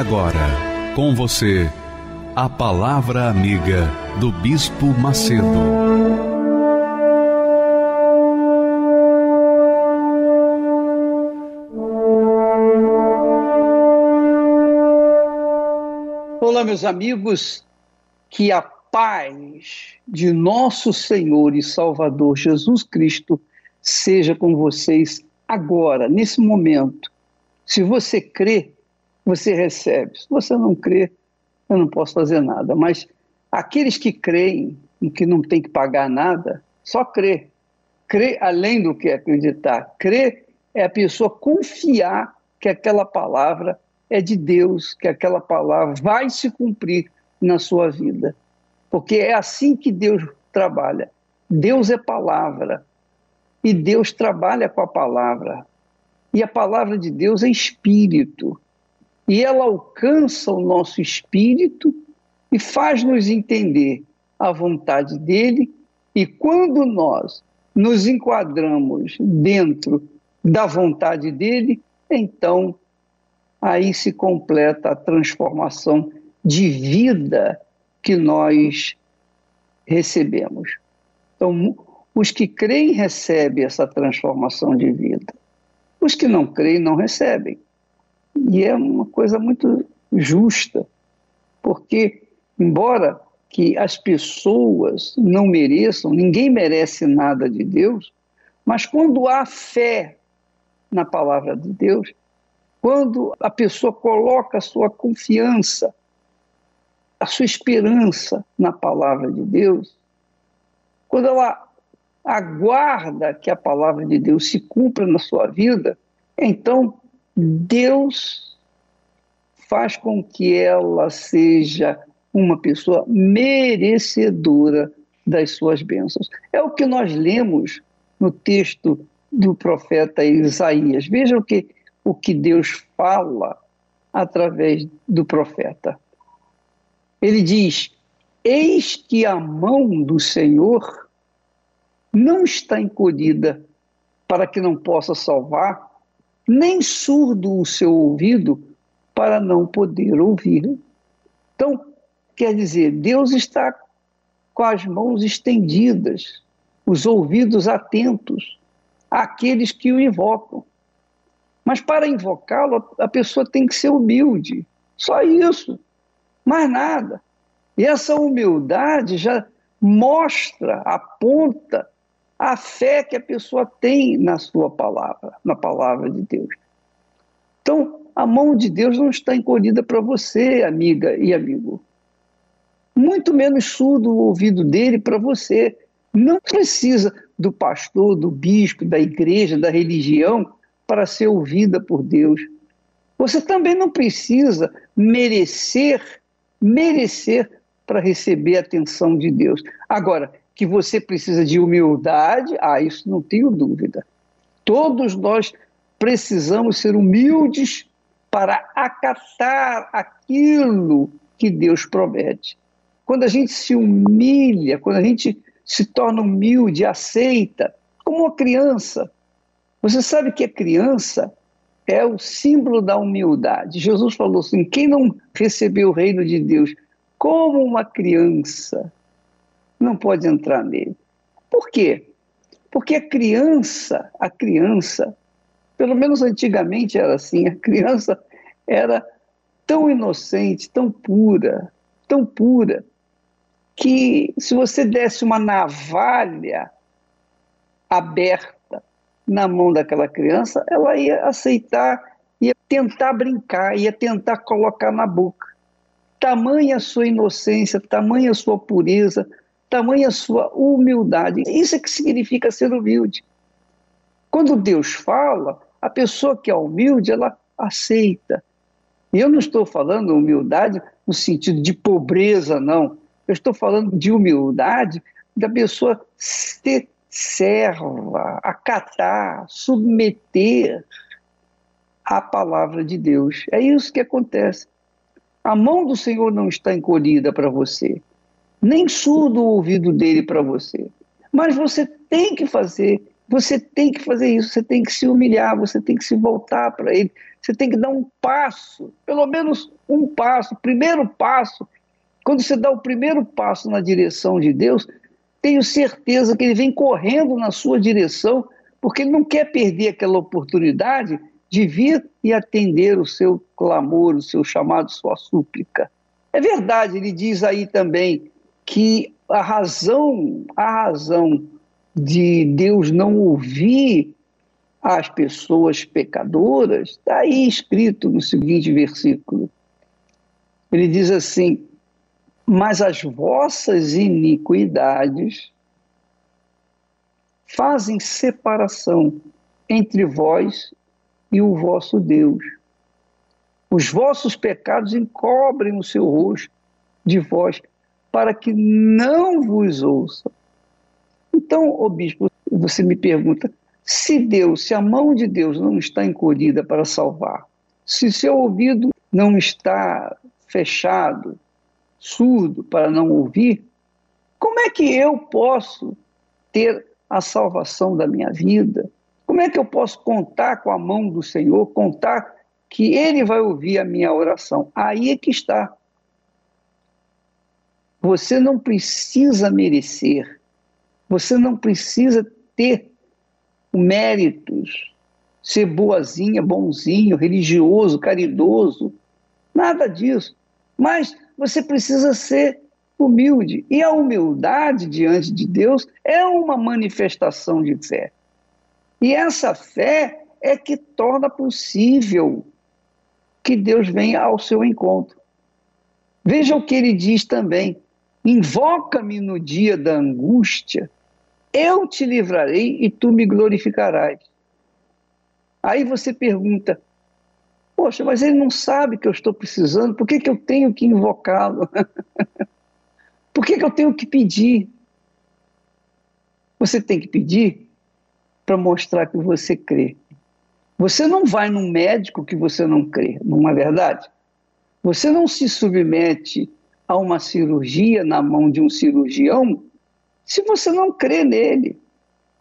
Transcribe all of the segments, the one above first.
Agora, com você, a Palavra Amiga do Bispo Macedo. Olá, meus amigos, que a paz de nosso Senhor e Salvador Jesus Cristo seja com vocês agora, nesse momento. Se você crê, você recebe. Se você não crê, eu não posso fazer nada. Mas aqueles que creem que não tem que pagar nada, só crê. Crê além do que acreditar. Crê é a pessoa confiar que aquela palavra é de Deus, que aquela palavra vai se cumprir na sua vida. Porque é assim que Deus trabalha. Deus é palavra. E Deus trabalha com a palavra. E a palavra de Deus é espírito e ela alcança o nosso espírito e faz-nos entender a vontade dele. E quando nós nos enquadramos dentro da vontade dele, então aí se completa a transformação de vida que nós recebemos. Então, os que creem recebem essa transformação de vida. Os que não creem não recebem. E é uma coisa muito justa, porque, embora que as pessoas não mereçam, ninguém merece nada de Deus, mas quando há fé na palavra de Deus, quando a pessoa coloca a sua confiança, a sua esperança na palavra de Deus, quando ela aguarda que a palavra de Deus se cumpra na sua vida, então Deus faz com que ela seja uma pessoa merecedora das suas bênçãos. É o que nós lemos no texto do profeta Isaías. Veja o que, o que Deus fala através do profeta. Ele diz: Eis que a mão do Senhor não está encolhida para que não possa salvar, nem surdo o seu ouvido para não poder ouvir. Então, quer dizer, Deus está com as mãos estendidas, os ouvidos atentos àqueles que o invocam. Mas para invocá-lo, a pessoa tem que ser humilde. Só isso. Mais nada. E essa humildade já mostra, aponta a fé que a pessoa tem na sua palavra, na palavra de Deus. Então, a mão de Deus não está encolhida para você, amiga e amigo. Muito menos surdo o ouvido dele para você. Não precisa do pastor, do bispo, da igreja, da religião para ser ouvida por Deus. Você também não precisa merecer, merecer para receber a atenção de Deus. Agora, que você precisa de humildade, ah, isso não tenho dúvida. Todos nós precisamos ser humildes para acatar aquilo que Deus promete. Quando a gente se humilha, quando a gente se torna humilde, aceita, como uma criança. Você sabe que a criança é o símbolo da humildade. Jesus falou assim: quem não recebeu o reino de Deus como uma criança, não pode entrar nele. Por quê? Porque a criança, a criança, pelo menos antigamente era assim, a criança era tão inocente, tão pura, tão pura, que se você desse uma navalha aberta na mão daquela criança, ela ia aceitar, ia tentar brincar, ia tentar colocar na boca. Tamanha a sua inocência, tamanha a sua pureza, tamanha sua humildade. Isso é que significa ser humilde. Quando Deus fala, a pessoa que é humilde, ela aceita. E eu não estou falando humildade no sentido de pobreza, não. Eu estou falando de humildade da pessoa ser serva, acatar, submeter à palavra de Deus. É isso que acontece. A mão do Senhor não está encolhida para você, nem surdo o ouvido dele para você. Mas você tem que fazer, você tem que fazer isso, você tem que se humilhar, você tem que se voltar para ele, você tem que dar um passo, pelo menos um passo, primeiro passo. Quando você dá o primeiro passo na direção de Deus, tenho certeza que ele vem correndo na sua direção, porque ele não quer perder aquela oportunidade de vir e atender o seu clamor, o seu chamado, sua súplica. É verdade, ele diz aí também que a razão, a razão de Deus não ouvir as pessoas pecadoras, está aí escrito no seguinte versículo. Ele diz assim: Mas as vossas iniquidades fazem separação entre vós e o vosso Deus. Os vossos pecados encobrem o seu rosto de vós, para que não vos ouça. Então, o bispo, você me pergunta, se Deus, se a mão de Deus não está encolhida para salvar, se seu ouvido não está fechado, surdo para não ouvir, como é que eu posso ter a salvação da minha vida? Como é que eu posso contar com a mão do Senhor, contar que Ele vai ouvir a minha oração? Aí é que está. Você não precisa merecer, você não precisa ter méritos, ser boazinha, bonzinho, religioso, caridoso, nada disso. Mas você precisa ser humilde. E a humildade diante de Deus é uma manifestação de fé. E essa fé é que torna possível que Deus venha ao seu encontro. Veja o que ele diz também: invoca-me no dia da angústia, eu te livrarei e tu me glorificarás. Aí você pergunta: Poxa, mas ele não sabe que eu estou precisando, por que, que eu tenho que invocá-lo? por que, que eu tenho que pedir? Você tem que pedir para mostrar que você crê. Você não vai num médico que você não crê, não é verdade? Você não se submete a uma cirurgia na mão de um cirurgião se você não crê nele,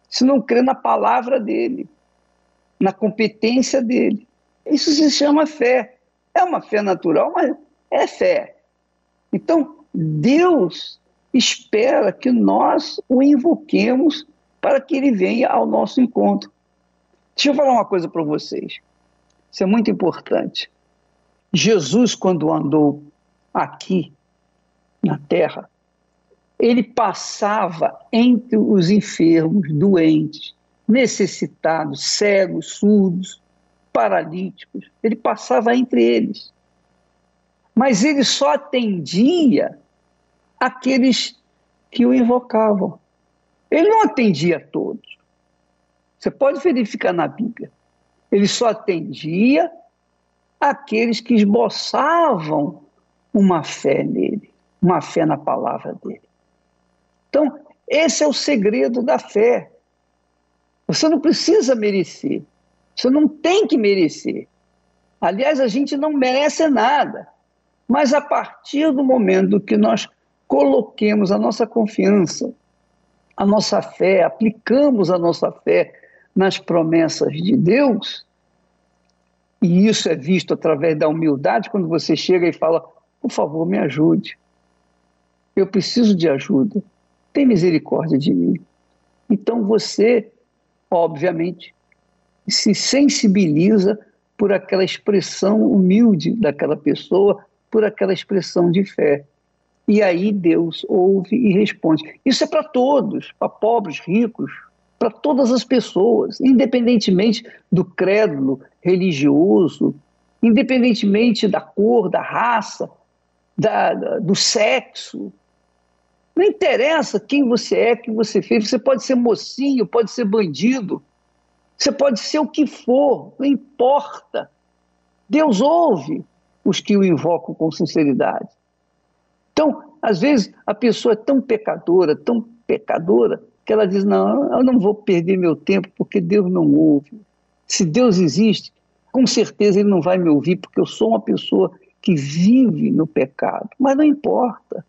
se não crê na palavra dele, na competência dele. Isso se chama fé. É uma fé natural, mas é fé. Então, Deus espera que nós o invoquemos para que ele venha ao nosso encontro. Deixa eu falar uma coisa para vocês. Isso é muito importante. Jesus, quando andou aqui na terra, ele passava entre os enfermos, doentes, necessitados, cegos, surdos, paralíticos. Ele passava entre eles. Mas ele só atendia aqueles que o invocavam. Ele não atendia a todos. Você pode verificar na Bíblia. Ele só atendia aqueles que esboçavam uma fé nele, uma fé na palavra dele. Então, esse é o segredo da fé. Você não precisa merecer. Você não tem que merecer. Aliás, a gente não merece nada. Mas a partir do momento que nós coloquemos a nossa confiança a nossa fé, aplicamos a nossa fé nas promessas de Deus, e isso é visto através da humildade, quando você chega e fala: por favor, me ajude. Eu preciso de ajuda. Tem misericórdia de mim. Então você, obviamente, se sensibiliza por aquela expressão humilde daquela pessoa, por aquela expressão de fé. E aí Deus ouve e responde. Isso é para todos, para pobres, ricos, para todas as pessoas, independentemente do crédulo religioso, independentemente da cor, da raça, da, do sexo. Não interessa quem você é, quem você fez. Você pode ser mocinho, pode ser bandido, você pode ser o que for, não importa. Deus ouve os que o invocam com sinceridade. Então, às vezes, a pessoa é tão pecadora, tão pecadora, que ela diz: Não, eu não vou perder meu tempo porque Deus não ouve. Se Deus existe, com certeza Ele não vai me ouvir porque eu sou uma pessoa que vive no pecado. Mas não importa.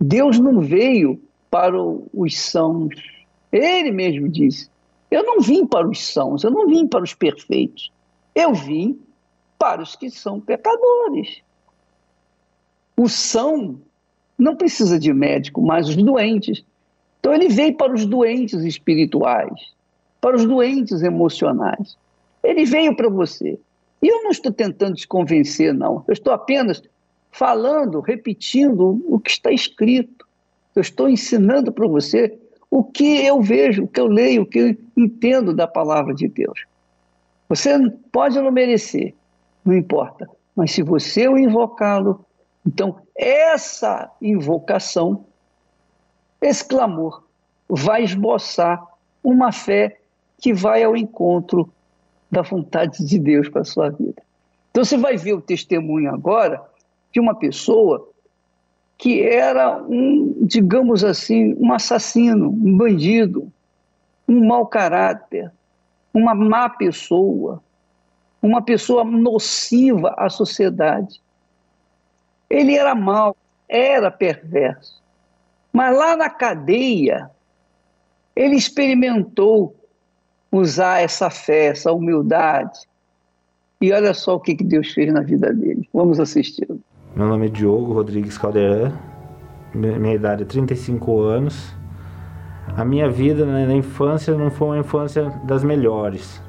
Deus não veio para os sãos. Ele mesmo disse: Eu não vim para os sãos, eu não vim para os perfeitos. Eu vim para os que são pecadores. O são não precisa de médico, mas os doentes. Então ele veio para os doentes espirituais, para os doentes emocionais. Ele veio para você. E eu não estou tentando te convencer, não. Eu estou apenas falando, repetindo o que está escrito. Eu estou ensinando para você o que eu vejo, o que eu leio, o que eu entendo da palavra de Deus. Você pode não merecer, não importa. Mas se você o invocá-lo, então essa invocação, esse clamor, vai esboçar uma fé que vai ao encontro da vontade de Deus para a sua vida. Então você vai ver o testemunho agora de uma pessoa que era um, digamos assim, um assassino, um bandido, um mau caráter, uma má pessoa, uma pessoa nociva à sociedade. Ele era mau, era perverso. Mas lá na cadeia, ele experimentou usar essa fé, essa humildade. E olha só o que Deus fez na vida dele. Vamos assistir. Meu nome é Diogo Rodrigues Caldeirão. Minha idade é 35 anos. A minha vida na infância não foi uma infância das melhores.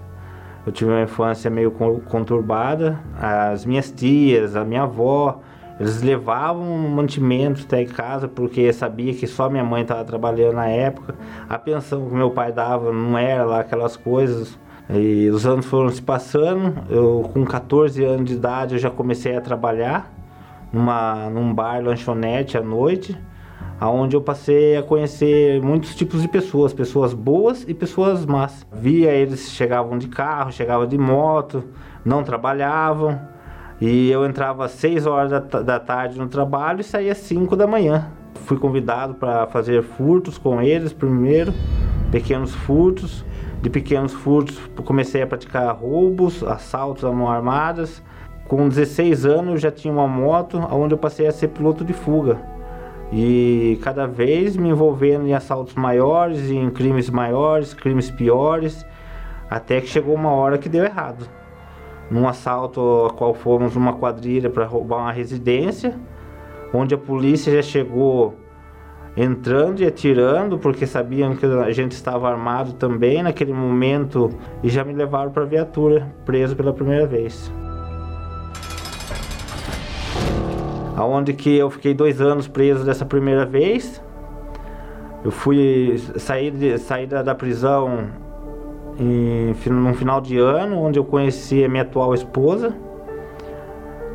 Eu tive uma infância meio conturbada. As minhas tias, a minha avó, eles levavam mantimentos até em casa porque sabia que só minha mãe estava trabalhando na época. A pensão que meu pai dava não era lá aquelas coisas. E os anos foram se passando. Eu com 14 anos de idade eu já comecei a trabalhar numa num bar lanchonete à noite aonde eu passei a conhecer muitos tipos de pessoas, pessoas boas e pessoas más. Via eles chegavam de carro, chegavam de moto, não trabalhavam, e eu entrava às 6 horas da, da tarde no trabalho e saía às 5 da manhã. Fui convidado para fazer furtos com eles primeiro, pequenos furtos. De pequenos furtos comecei a praticar roubos, assaltos a mão armadas. Com 16 anos já tinha uma moto, onde eu passei a ser piloto de fuga e cada vez me envolvendo em assaltos maiores, em crimes maiores, crimes piores, até que chegou uma hora que deu errado. Num assalto a qual fomos uma quadrilha para roubar uma residência, onde a polícia já chegou entrando e atirando, porque sabiam que a gente estava armado também naquele momento e já me levaram para a viatura, preso pela primeira vez. Aonde que eu fiquei dois anos preso dessa primeira vez. Eu fui sair, de, da, da prisão no final de ano, onde eu conheci a minha atual esposa.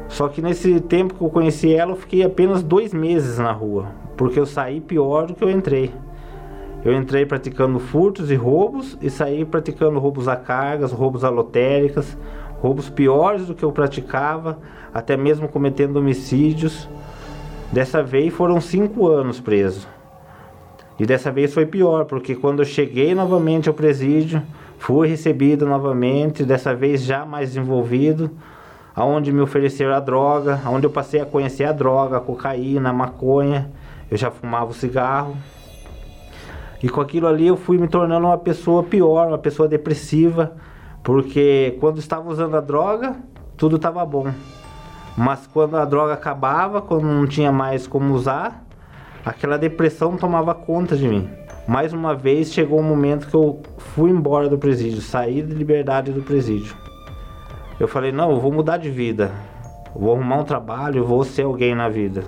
Só que nesse tempo que eu conheci ela, eu fiquei apenas dois meses na rua, porque eu saí pior do que eu entrei. Eu entrei praticando furtos e roubos e saí praticando roubos a cargas, roubos a lotéricas, roubos piores do que eu praticava, até mesmo cometendo homicídios. Dessa vez foram cinco anos preso. E dessa vez foi pior, porque quando eu cheguei novamente ao presídio, fui recebido novamente, dessa vez já mais envolvido, aonde me ofereceram a droga, aonde eu passei a conhecer a droga, a cocaína, a maconha, eu já fumava o cigarro. E com aquilo ali eu fui me tornando uma pessoa pior, uma pessoa depressiva, porque quando estava usando a droga, tudo estava bom. Mas quando a droga acabava, quando não tinha mais como usar, aquela depressão tomava conta de mim. Mais uma vez chegou o um momento que eu fui embora do presídio, saí de liberdade do presídio. Eu falei: não, eu vou mudar de vida, vou arrumar um trabalho, vou ser alguém na vida.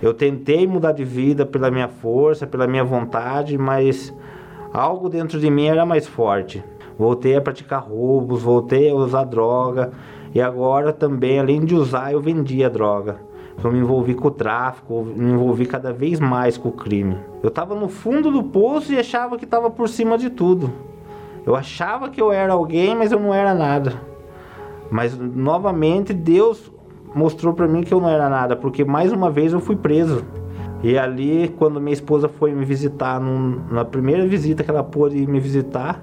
Eu tentei mudar de vida pela minha força, pela minha vontade, mas algo dentro de mim era mais forte voltei a praticar roubos, voltei a usar droga e agora também, além de usar, eu vendia droga. Eu me envolvi com o tráfico, me envolvi cada vez mais com o crime. Eu estava no fundo do poço e achava que estava por cima de tudo. Eu achava que eu era alguém, mas eu não era nada. Mas novamente Deus mostrou para mim que eu não era nada, porque mais uma vez eu fui preso. E ali, quando minha esposa foi me visitar, num, na primeira visita que ela pôde me visitar,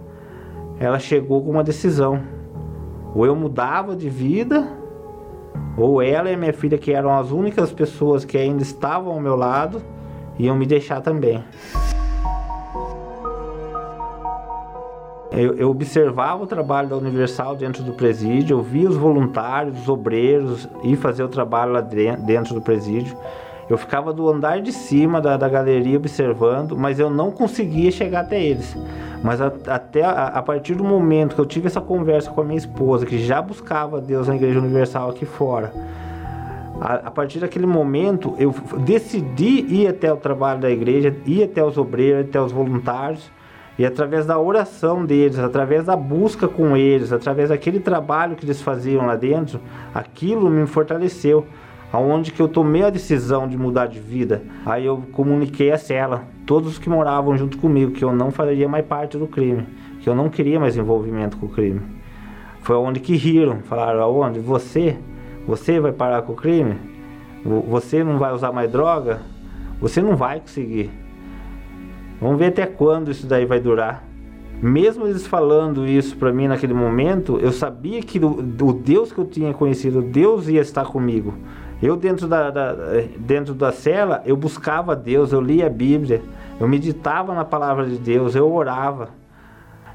ela chegou com uma decisão. Ou eu mudava de vida, ou ela e minha filha, que eram as únicas pessoas que ainda estavam ao meu lado, iam me deixar também. Eu, eu, observava o trabalho da Universal dentro do presídio, eu via os voluntários, os obreiros ir fazer o trabalho lá dentro do presídio. Eu ficava do andar de cima da, da galeria observando, mas eu não conseguia chegar até eles. Mas a, até a, a, partir do momento que eu tive essa conversa com a minha esposa, que já buscava Deus na Igreja Universal aqui fora, a, a partir daquele momento eu decidi ir até o trabalho da igreja, ir até os obreiros, até os voluntários, e através da oração deles, através da busca com eles, através daquele trabalho que eles faziam lá dentro, aquilo me fortaleceu aonde que eu tomei a decisão de mudar de vida. Aí eu comuniquei a Cela, todos os que moravam junto comigo, que eu não faria mais parte do crime, que eu não queria mais envolvimento com o crime. Foi onde que riram, falaram, aonde? Você? Você vai parar com o crime? Você não vai usar mais droga? Você não vai conseguir. Vamos ver até quando isso daí vai durar. Mesmo eles falando isso para mim naquele momento, eu sabia que o, o Deus que eu tinha conhecido, Deus ia estar comigo. Eu dentro da, da, dentro da cela, eu buscava Deus, eu lia a Bíblia, eu meditava na palavra de Deus, eu orava.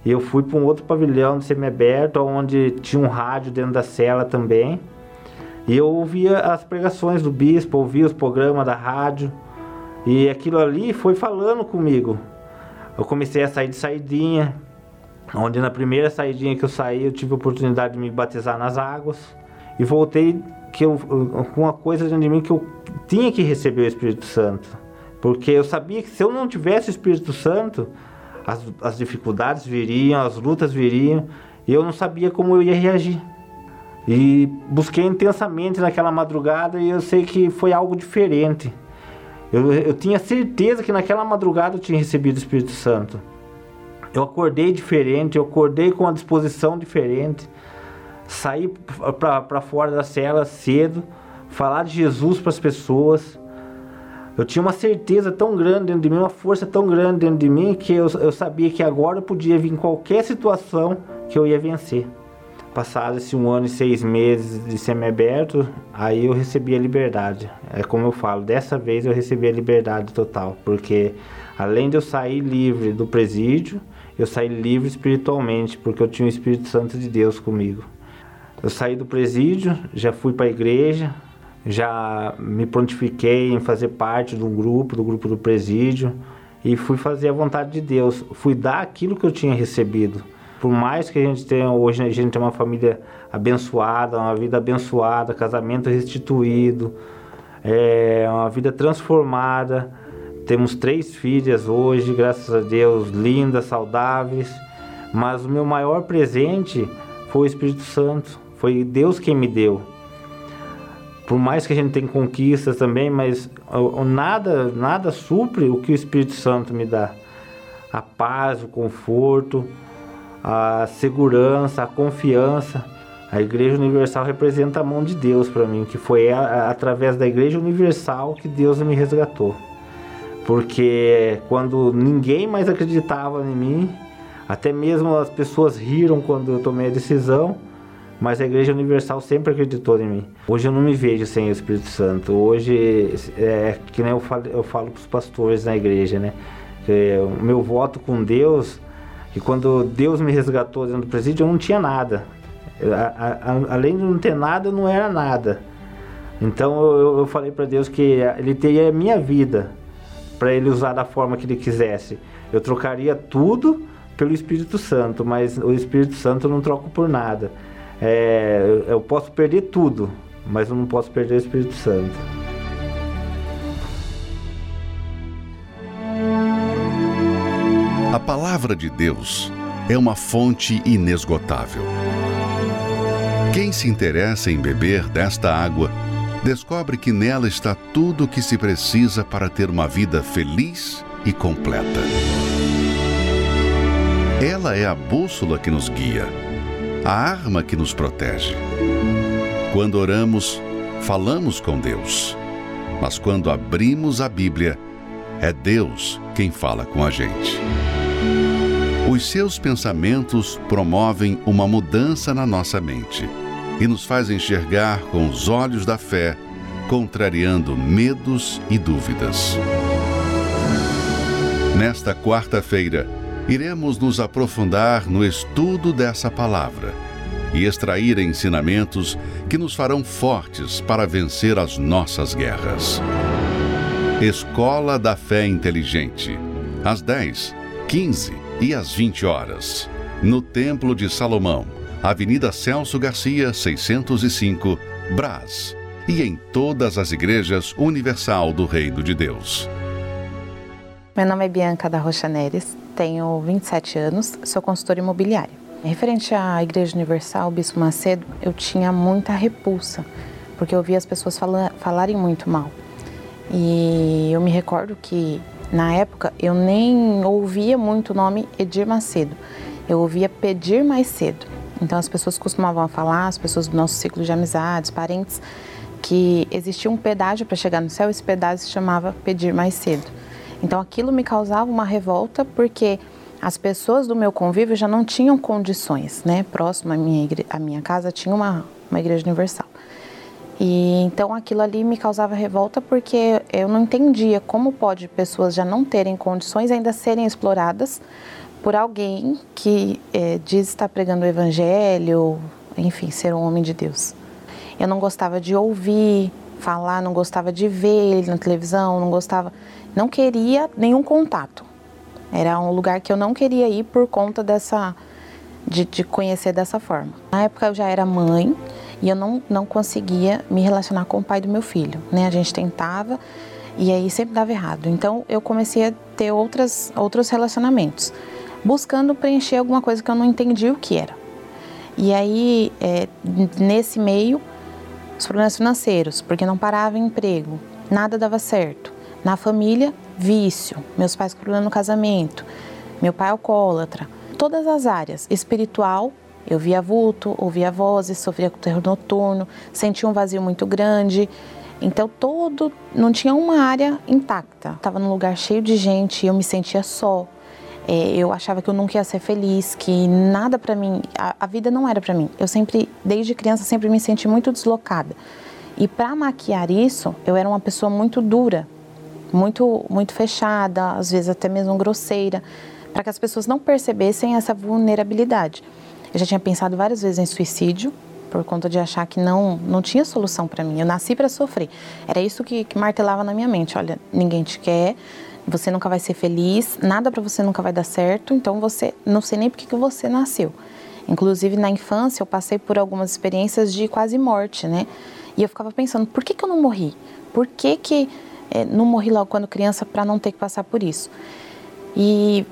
E eu fui para um outro pavilhão de semiaberto, onde tinha um rádio dentro da cela também. E eu ouvia as pregações do bispo, ouvia os programas da rádio. E aquilo ali foi falando comigo. Eu comecei a sair de saidinha, onde na primeira saidinha que eu saí, eu tive a oportunidade de me batizar nas águas. E voltei que eu, com uma coisa dentro de mim que eu tinha que receber o Espírito Santo. Porque eu sabia que se eu não tivesse o Espírito Santo, as, as dificuldades viriam, as lutas viriam, e eu não sabia como eu ia reagir. E busquei intensamente naquela madrugada e eu sei que foi algo diferente. Eu, eu tinha certeza que naquela madrugada eu tinha recebido o Espírito Santo. Eu acordei diferente, eu acordei com uma disposição diferente sair para fora da cela cedo, falar de Jesus para as pessoas. Eu tinha uma certeza tão grande dentro de mim, uma força tão grande dentro de mim, que eu, eu sabia que agora podia vir qualquer situação que eu ia vencer. Passado esse um ano e seis meses de semi-aberto, aí eu recebi a liberdade. É como eu falo, dessa vez eu recebi a liberdade total, porque além de eu sair livre do presídio, eu saí livre espiritualmente, porque eu tinha o Espírito Santo de Deus comigo. Eu saí do presídio, já fui para a igreja, já me prontifiquei em fazer parte de um grupo, do grupo do presídio, e fui fazer a vontade de Deus. Fui dar aquilo que eu tinha recebido. Por mais que a gente tenha, hoje a gente tem uma família abençoada, uma vida abençoada, casamento restituído, é, uma vida transformada. Temos três filhas hoje, graças a Deus, lindas, saudáveis. Mas o meu maior presente foi o Espírito Santo. Foi Deus quem me deu. Por mais que a gente tenha conquistas também, mas nada, nada supre o que o Espírito Santo me dá. A paz, o conforto, a segurança, a confiança. A Igreja Universal representa a mão de Deus para mim, que foi a, a, através da Igreja Universal que Deus me resgatou. Porque quando ninguém mais acreditava em mim, até mesmo as pessoas riram quando eu tomei a decisão, mas a Igreja Universal sempre acreditou em mim. Hoje eu não me vejo sem o Espírito Santo. Hoje, é que nem eu falo, eu falo para os pastores na igreja, né? Que o meu voto com Deus, que quando Deus me resgatou dentro do presídio, eu não tinha nada. A, a, além de não ter nada, eu não era nada. Então eu, eu falei para Deus que Ele teria a minha vida para Ele usar da forma que Ele quisesse. Eu trocaria tudo pelo Espírito Santo, mas o Espírito Santo eu não troco por nada. É, eu posso perder tudo, mas eu não posso perder o Espírito Santo. A palavra de Deus é uma fonte inesgotável. Quem se interessa em beber desta água descobre que nela está tudo o que se precisa para ter uma vida feliz e completa. Ela é a bússola que nos guia a arma que nos protege. Quando oramos, falamos com Deus. Mas quando abrimos a Bíblia, é Deus quem fala com a gente. Os seus pensamentos promovem uma mudança na nossa mente e nos faz enxergar com os olhos da fé, contrariando medos e dúvidas. Nesta quarta-feira, iremos nos aprofundar no estudo dessa palavra e extrair ensinamentos que nos farão fortes para vencer as nossas guerras. Escola da Fé Inteligente, às 10, 15 e às 20 horas, no Templo de Salomão, Avenida Celso Garcia, 605, Brás, e em todas as igrejas universal do Reino de Deus. Meu nome é Bianca da Rocha Neres, tenho 27 anos, sou consultora imobiliária. Referente à Igreja Universal, Bispo Macedo, eu tinha muita repulsa, porque eu via as pessoas fala, falarem muito mal. E eu me recordo que, na época, eu nem ouvia muito o nome Edir Macedo, eu ouvia Pedir Mais Cedo. Então, as pessoas costumavam falar, as pessoas do nosso ciclo de amizades, parentes, que existia um pedágio para chegar no céu, esse pedágio se chamava Pedir Mais Cedo. Então, aquilo me causava uma revolta, porque as pessoas do meu convívio já não tinham condições, né? Próximo à minha, igre... à minha casa tinha uma, uma igreja universal. E então aquilo ali me causava revolta porque eu não entendia como pode pessoas já não terem condições ainda serem exploradas por alguém que é, diz estar pregando o evangelho, enfim, ser um homem de Deus. Eu não gostava de ouvir falar, não gostava de ver ele na televisão, não gostava, não queria nenhum contato. Era um lugar que eu não queria ir por conta dessa de, de conhecer dessa forma. Na época eu já era mãe e eu não, não conseguia me relacionar com o pai do meu filho. Né? A gente tentava e aí sempre dava errado. Então eu comecei a ter outras, outros relacionamentos, buscando preencher alguma coisa que eu não entendia o que era. E aí, é, nesse meio, os problemas financeiros, porque não parava em emprego, nada dava certo. Na família, vício, meus pais com no casamento, meu pai alcoólatra, todas as áreas, espiritual, eu via vulto, ouvia vozes, sofria com terror noturno, sentia um vazio muito grande. Então todo não tinha uma área intacta. Estava num lugar cheio de gente, eu me sentia só. É, eu achava que eu nunca ia ser feliz, que nada para mim, a, a, vida não era para mim. Eu sempre, desde criança, sempre me senti muito deslocada. E para maquiar isso, eu era uma pessoa muito dura muito, muito fechada, às vezes até mesmo grosseira, para que as pessoas não percebessem essa vulnerabilidade. Eu já tinha pensado várias vezes em suicídio, por conta de achar que não, não tinha solução para mim. Eu nasci para sofrer. Era isso que, que martelava na minha mente. Olha, ninguém te quer, você nunca vai ser feliz, nada para você nunca vai dar certo, então você não sei nem por que você nasceu. Inclusive na infância eu passei por algumas experiências de quase morte, né? E eu ficava pensando, por que, que eu não morri? Por que que é, não morri logo quando criança para não ter que passar por isso. E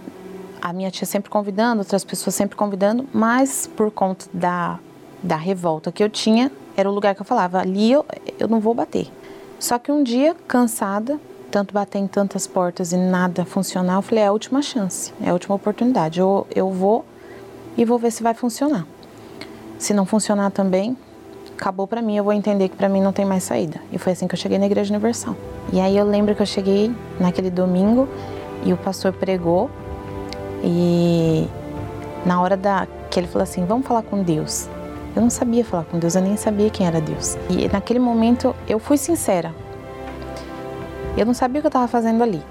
a minha tia sempre convidando, outras pessoas sempre convidando, mas por conta da, da revolta que eu tinha, era o lugar que eu falava, ali eu, eu não vou bater. Só que um dia, cansada, tanto bater em tantas portas e nada funcionar, eu falei, é a última chance, é a última oportunidade. Eu, eu vou e vou ver se vai funcionar. Se não funcionar também, acabou para mim, eu vou entender que para mim não tem mais saída. E foi assim que eu cheguei na Igreja Universal. E aí eu lembro que eu cheguei naquele domingo e o pastor pregou e na hora da que ele falou assim, vamos falar com Deus. Eu não sabia falar com Deus, eu nem sabia quem era Deus. E naquele momento eu fui sincera. Eu não sabia o que eu estava fazendo ali.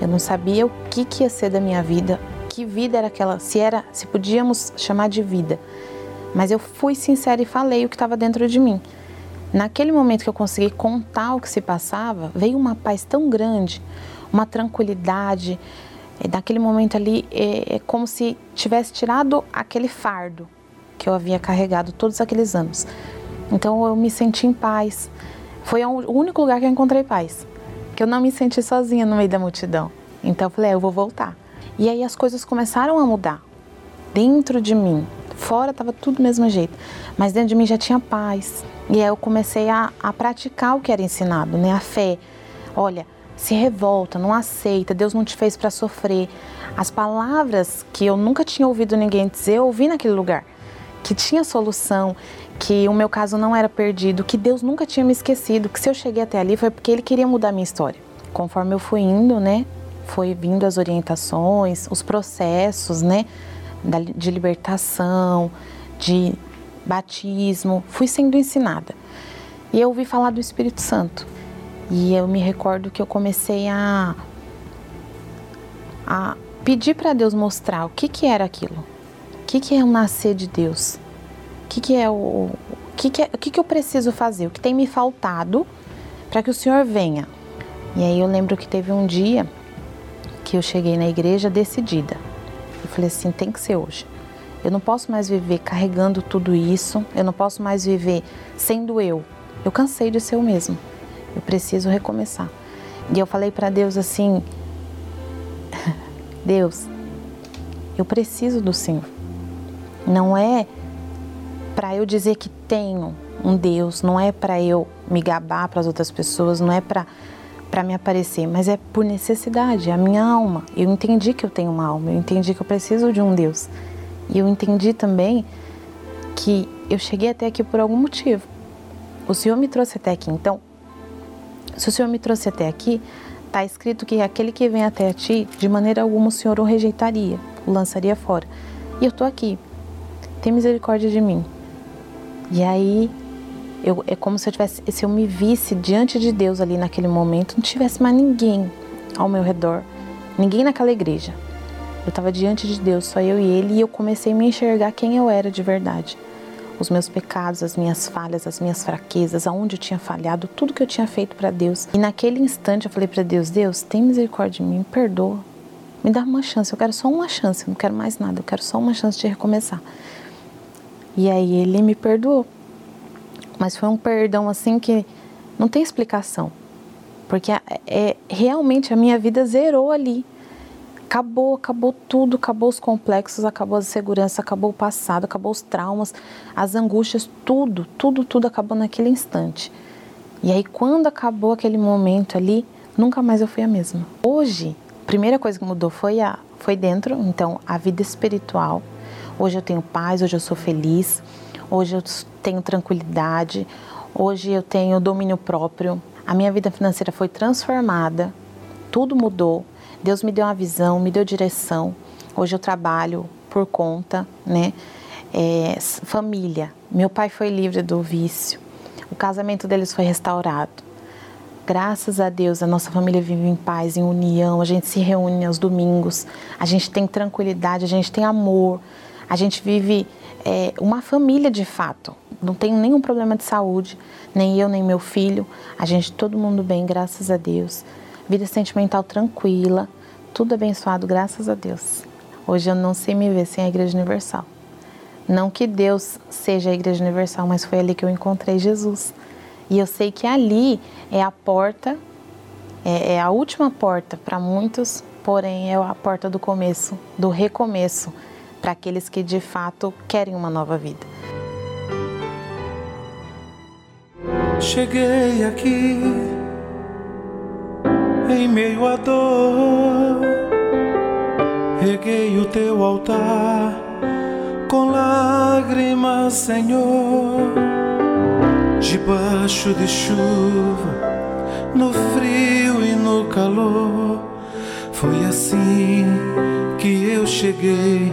Eu não sabia o que, que ia ser da minha vida, que vida era aquela, se era, se podíamos chamar de vida. Mas eu fui sincera e falei o que estava dentro de mim. Naquele momento que eu consegui contar o que se passava, veio uma paz tão grande, uma tranquilidade. Naquele momento ali, é, é como se tivesse tirado aquele fardo que eu havia carregado todos aqueles anos. Então eu me senti em paz. Foi o único lugar que eu encontrei paz, que eu não me senti sozinha no meio da multidão. Então eu falei, é, eu vou voltar. E aí as coisas começaram a mudar dentro de mim. Fora estava tudo do mesmo jeito, mas dentro de mim já tinha paz. E aí eu comecei a, a praticar o que era ensinado, né? A fé. Olha, se revolta, não aceita, Deus não te fez para sofrer. As palavras que eu nunca tinha ouvido ninguém dizer, eu ouvi naquele lugar. que tinha solução, que o meu caso não era perdido, que Deus nunca tinha me esquecido, que se eu cheguei até ali foi porque Ele queria mudar a minha história. Conforme eu fui indo, né, foi vindo as orientações, os processos, né, de libertação, de batismo, fui sendo ensinada. E eu ouvi falar do Espírito Santo. E eu me recordo que eu comecei a, a pedir para Deus mostrar o que, que era aquilo. O que, que é o nascer de Deus? O que, que é o. o que, que, é, o que, que eu preciso fazer? O que tem me faltado para que o Senhor venha? E aí eu lembro que teve um dia que eu cheguei na igreja decidida. Eu falei assim: tem que ser hoje. Eu não posso mais viver carregando tudo isso, eu não posso mais viver sendo eu. Eu cansei de ser eu mesmo. Eu preciso recomeçar. E eu falei para Deus assim: Deus, eu preciso do Senhor. Não é para eu dizer que tenho um Deus, não é para eu me gabar para as outras pessoas, não é para para me aparecer, mas é por necessidade, é a minha alma. Eu entendi que eu tenho uma alma, eu entendi que eu preciso de um Deus. E eu entendi também que eu cheguei até aqui por algum motivo. O Senhor me trouxe até aqui. Então, se o Senhor me trouxe até aqui, está escrito que aquele que vem até a ti, de maneira alguma o Senhor o rejeitaria, o lançaria fora. E eu estou aqui. Tem misericórdia de mim. E aí, eu, é como se eu tivesse, se eu me visse diante de Deus ali naquele momento, não tivesse mais ninguém ao meu redor, ninguém naquela igreja. Eu estava diante de Deus, só eu e Ele, e eu comecei a me enxergar quem eu era de verdade os meus pecados, as minhas falhas, as minhas fraquezas, aonde eu tinha falhado, tudo que eu tinha feito para Deus. E naquele instante eu falei para Deus: Deus, tem misericórdia de mim, me perdoa. Me dá uma chance, eu quero só uma chance, eu não quero mais nada, eu quero só uma chance de recomeçar. E aí ele me perdoou. Mas foi um perdão assim que não tem explicação. Porque é, realmente a minha vida zerou ali. Acabou, acabou tudo, acabou os complexos, acabou a segurança, acabou o passado, acabou os traumas, as angústias, tudo, tudo, tudo acabou naquele instante. E aí quando acabou aquele momento ali, nunca mais eu fui a mesma. Hoje, a primeira coisa que mudou foi a foi dentro, então a vida espiritual. Hoje eu tenho paz, hoje eu sou feliz, hoje eu tenho tranquilidade, hoje eu tenho domínio próprio. A minha vida financeira foi transformada, tudo mudou. Deus me deu uma visão, me deu direção. Hoje eu trabalho por conta, né? É, família. Meu pai foi livre do vício. O casamento deles foi restaurado. Graças a Deus, a nossa família vive em paz, em união. A gente se reúne aos domingos. A gente tem tranquilidade, a gente tem amor. A gente vive é, uma família de fato. Não tenho nenhum problema de saúde, nem eu, nem meu filho. A gente, todo mundo bem, graças a Deus vida sentimental tranquila, tudo abençoado, graças a Deus. Hoje eu não sei me ver sem a Igreja Universal. Não que Deus seja a Igreja Universal, mas foi ali que eu encontrei Jesus. E eu sei que ali é a porta, é, é a última porta para muitos, porém é a porta do começo, do recomeço, para aqueles que de fato querem uma nova vida. Cheguei aqui em meio à dor. Reguei o teu altar com lágrimas, Senhor, debaixo de chuva, no frio e no calor. Foi assim que eu cheguei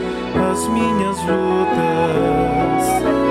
as minhas lutas.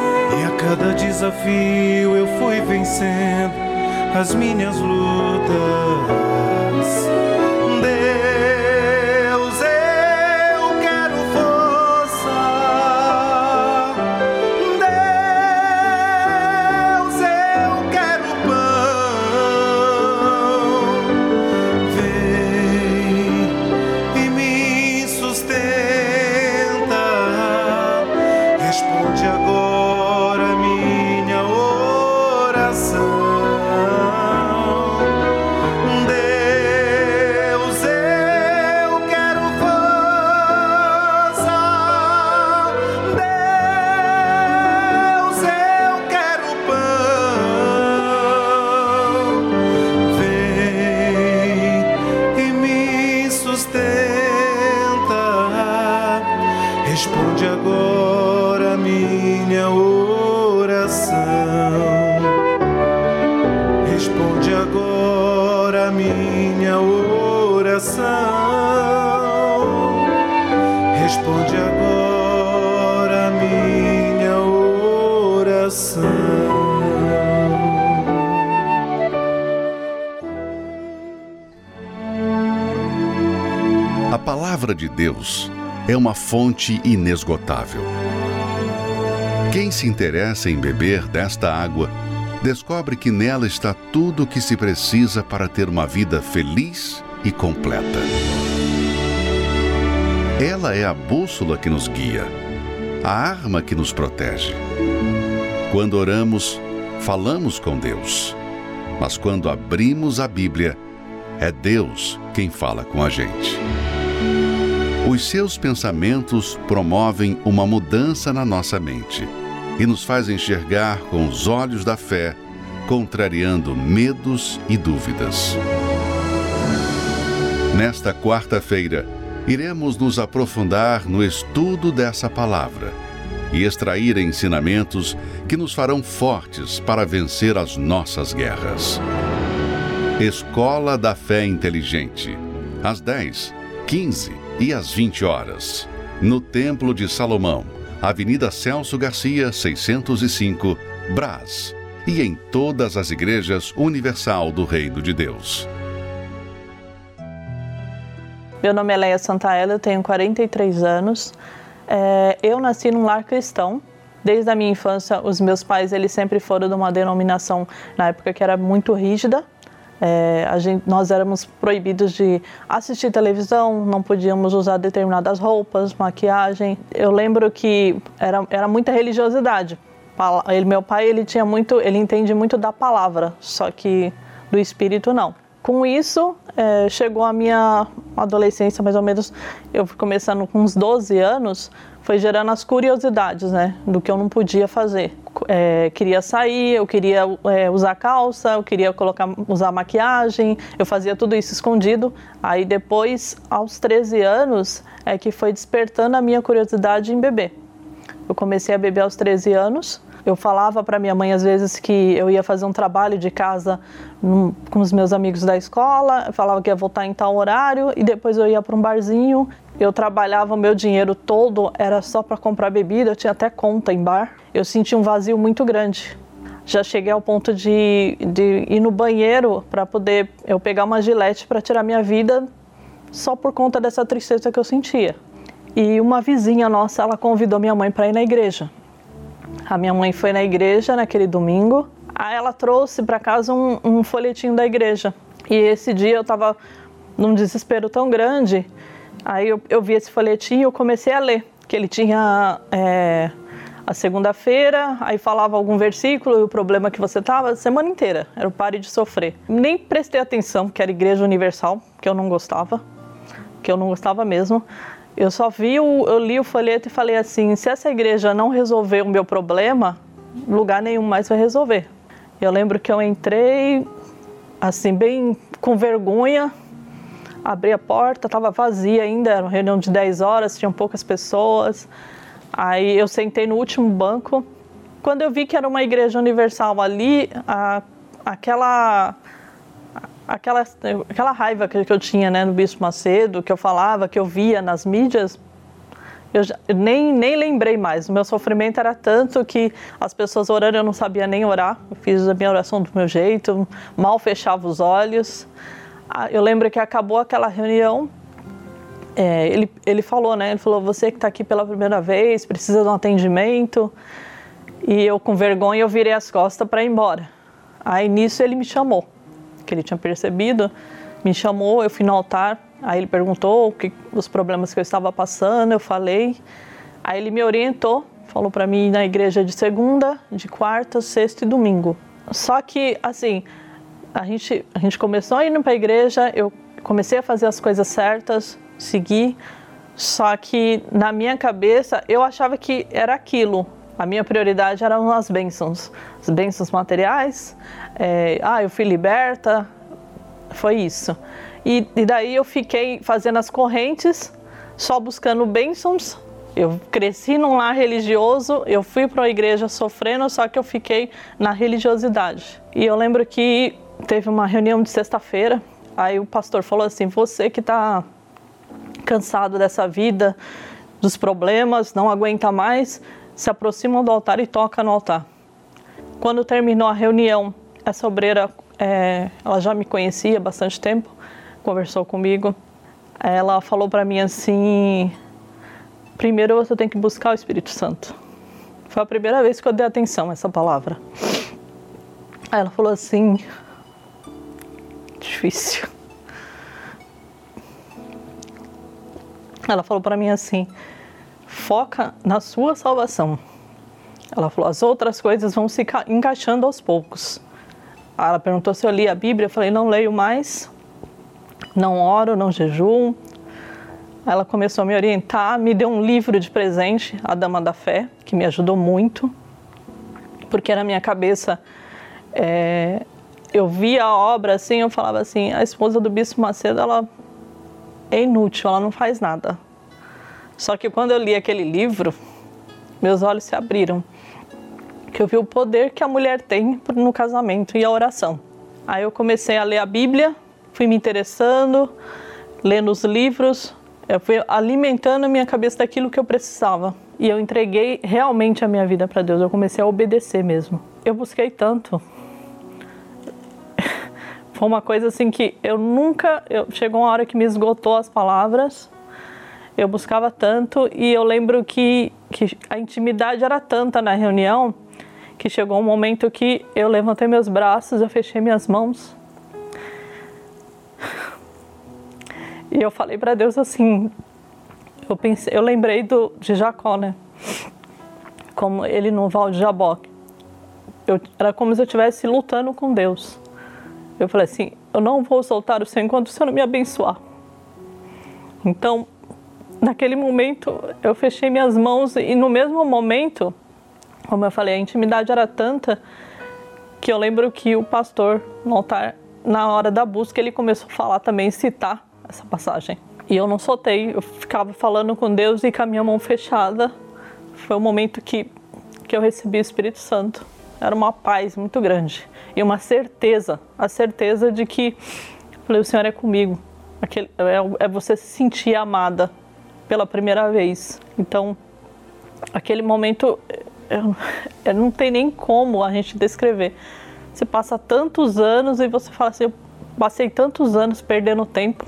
Cada desafio eu fui vencendo as minhas lutas. Deus é uma fonte inesgotável. Quem se interessa em beber desta água descobre que nela está tudo o que se precisa para ter uma vida feliz e completa. Ela é a bússola que nos guia, a arma que nos protege. Quando oramos, falamos com Deus, mas quando abrimos a Bíblia, é Deus quem fala com a gente. Os seus pensamentos promovem uma mudança na nossa mente e nos faz enxergar com os olhos da fé, contrariando medos e dúvidas. Nesta quarta-feira, iremos nos aprofundar no estudo dessa palavra e extrair ensinamentos que nos farão fortes para vencer as nossas guerras. Escola da Fé Inteligente, às 10, 15 e às 20 horas, no Templo de Salomão, Avenida Celso Garcia, 605, Brás, e em todas as igrejas universal do Reino de Deus. Meu nome é Leia Santaella, eu tenho 43 anos. É, eu nasci num lar cristão. Desde a minha infância, os meus pais eles sempre foram de uma denominação na época que era muito rígida, é, gente, nós éramos proibidos de assistir televisão, não podíamos usar determinadas roupas, maquiagem. Eu lembro que era, era muita religiosidade. Ele, meu pai ele tinha muito, ele entende muito da palavra, só que do espírito não. Com isso, é, chegou a minha adolescência, mais ou menos, eu começando com uns 12 anos, foi gerando as curiosidades, né, do que eu não podia fazer. É, queria sair, eu queria é, usar calça, eu queria colocar, usar maquiagem, eu fazia tudo isso escondido. Aí depois, aos 13 anos, é que foi despertando a minha curiosidade em beber. Eu comecei a beber aos 13 anos, eu falava para minha mãe às vezes que eu ia fazer um trabalho de casa num, com os meus amigos da escola, falava que ia voltar em tal horário e depois eu ia para um barzinho. Eu trabalhava o meu dinheiro todo era só para comprar bebida, eu tinha até conta em bar. Eu sentia um vazio muito grande. Já cheguei ao ponto de, de ir no banheiro para poder eu pegar uma gilete para tirar minha vida só por conta dessa tristeza que eu sentia. E uma vizinha nossa, ela convidou minha mãe para ir na igreja. A minha mãe foi na igreja naquele domingo. Aí ela trouxe para casa um, um folhetinho da igreja. E esse dia eu estava num desespero tão grande, aí eu, eu vi esse folhetinho e eu comecei a ler, que ele tinha é, a segunda-feira, aí falava algum versículo e o problema que você estava semana inteira, era o pare de sofrer. Nem prestei atenção, que era Igreja Universal, que eu não gostava, que eu não gostava mesmo. Eu só vi, o, eu li o folheto e falei assim, se essa igreja não resolver o meu problema, lugar nenhum mais vai resolver. Eu lembro que eu entrei, assim, bem com vergonha, abri a porta, estava vazia ainda, era uma reunião de 10 horas, tinham poucas pessoas. Aí eu sentei no último banco. Quando eu vi que era uma igreja universal ali, a, aquela aquela, aquela raiva que, eu tinha né, no Bispo Macedo, que eu falava, que eu via nas mídias, eu, já, eu nem, nem lembrei mais. O meu sofrimento era tanto que as pessoas orando eu não sabia nem orar. Eu fiz a minha oração do meu jeito, mal fechava os olhos. Ah, eu lembro que acabou aquela reunião. É, ele, ele falou, né? Ele falou: Você que está aqui pela primeira vez, precisa de um atendimento. E eu, com vergonha, eu virei as costas para ir embora. Aí nisso ele me chamou, que ele tinha percebido, me chamou, eu fui no altar Aí ele perguntou que, os problemas que eu estava passando, eu falei. Aí ele me orientou, falou para mim ir na igreja de segunda, de quarta, sexta e domingo. Só que, assim, a gente, a gente começou a ir para a igreja, eu comecei a fazer as coisas certas, seguir, só que na minha cabeça eu achava que era aquilo. A minha prioridade eram as bênçãos, as bênçãos materiais. É, ah, eu fui liberta, foi isso. E, e daí eu fiquei fazendo as correntes, só buscando bênçãos. Eu cresci num lar religioso, eu fui para a igreja sofrendo, só que eu fiquei na religiosidade. E eu lembro que teve uma reunião de sexta-feira, aí o pastor falou assim: Você que está cansado dessa vida, dos problemas, não aguenta mais, se aproxima do altar e toca no altar. Quando terminou a reunião, essa obreira, é, ela já me conhecia há bastante tempo, conversou comigo, ela falou para mim assim: primeiro você tem que buscar o Espírito Santo. Foi a primeira vez que eu dei atenção a essa palavra. Ela falou assim: difícil. Ela falou para mim assim: foca na sua salvação. Ela falou: as outras coisas vão se encaixando aos poucos. Ela perguntou se eu li a Bíblia. Eu falei: não leio mais não oro, não jejuo. Ela começou a me orientar, me deu um livro de presente, A Dama da Fé, que me ajudou muito, porque na minha cabeça é, eu via a obra assim, eu falava assim, a esposa do Bispo Macedo, ela é inútil, ela não faz nada. Só que quando eu li aquele livro, meus olhos se abriram, que eu vi o poder que a mulher tem no casamento e a oração. Aí eu comecei a ler a Bíblia, fui me interessando, lendo os livros, eu fui alimentando a minha cabeça daquilo que eu precisava. E eu entreguei realmente a minha vida para Deus. Eu comecei a obedecer mesmo. Eu busquei tanto. Foi uma coisa assim que eu nunca. Eu, chegou uma hora que me esgotou as palavras. Eu buscava tanto e eu lembro que, que a intimidade era tanta na reunião que chegou um momento que eu levantei meus braços, eu fechei minhas mãos E eu falei para Deus assim, eu pensei, eu lembrei do, de Jacó, né? Como ele no Val de Jaboque. Eu, era como se eu estivesse lutando com Deus. Eu falei assim, eu não vou soltar o Senhor enquanto o Senhor não me abençoar. Então, naquele momento, eu fechei minhas mãos e no mesmo momento, como eu falei, a intimidade era tanta que eu lembro que o pastor no altar, na hora da busca, ele começou a falar também, citar essa passagem. E eu não soltei, eu ficava falando com Deus e com a minha mão fechada. Foi o momento que, que eu recebi o Espírito Santo. Era uma paz muito grande e uma certeza, a certeza de que falei, o Senhor é comigo. Aquele, é, é você se sentir amada pela primeira vez. Então, aquele momento, eu, eu não tem nem como a gente descrever. Você passa tantos anos e você fala assim, eu passei tantos anos perdendo tempo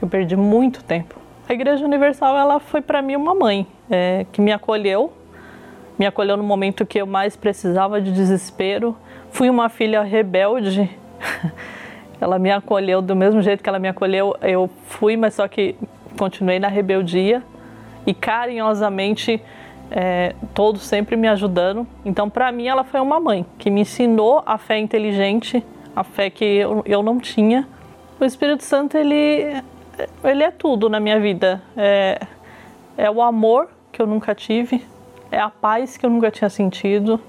eu perdi muito tempo. A Igreja Universal ela foi para mim uma mãe é, que me acolheu, me acolheu no momento que eu mais precisava de desespero. Fui uma filha rebelde. ela me acolheu do mesmo jeito que ela me acolheu. Eu fui, mas só que continuei na rebeldia e carinhosamente é, todos sempre me ajudando. Então, para mim, ela foi uma mãe que me ensinou a fé inteligente, a fé que eu, eu não tinha. O Espírito Santo, ele, ele é tudo na minha vida. É, é o amor que eu nunca tive, é a paz que eu nunca tinha sentido,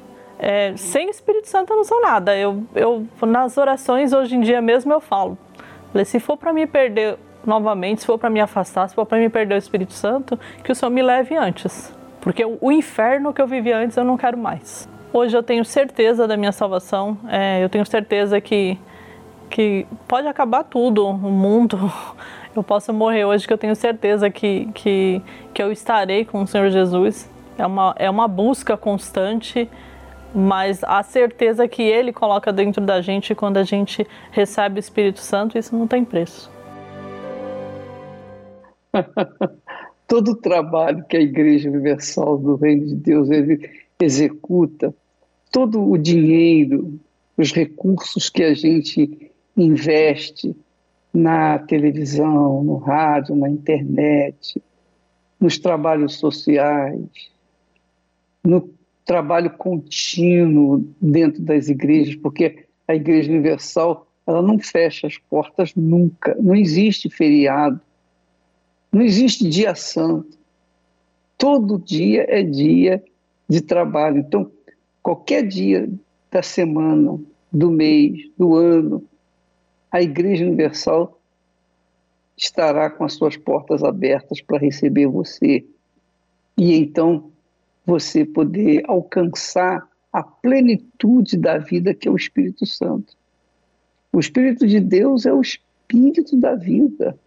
é, sem Espírito Santo eu não sou nada. Eu, eu, nas orações, hoje em dia mesmo, eu falo. Se for para me perder novamente, se for para me afastar, se for para me perder o Espírito Santo, que o Senhor me leve antes. Porque o, o inferno que eu vivi antes eu não quero mais. Hoje eu tenho certeza da minha salvação, é, eu tenho certeza que, que pode acabar tudo, o mundo. Eu posso morrer hoje, que eu tenho certeza que, que, que eu estarei com o Senhor Jesus. É uma, é uma busca constante mas a certeza que Ele coloca dentro da gente quando a gente recebe o Espírito Santo, isso não tem preço. Todo o trabalho que a Igreja Universal do Reino de Deus executa, todo o dinheiro, os recursos que a gente investe na televisão, no rádio, na internet, nos trabalhos sociais, no trabalho contínuo dentro das igrejas, porque a Igreja Universal ela não fecha as portas nunca. Não existe feriado, não existe dia santo. Todo dia é dia de trabalho. Então, qualquer dia da semana, do mês, do ano, a Igreja Universal estará com as suas portas abertas para receber você. E então você poder alcançar a plenitude da vida que é o Espírito Santo. O Espírito de Deus é o Espírito da vida.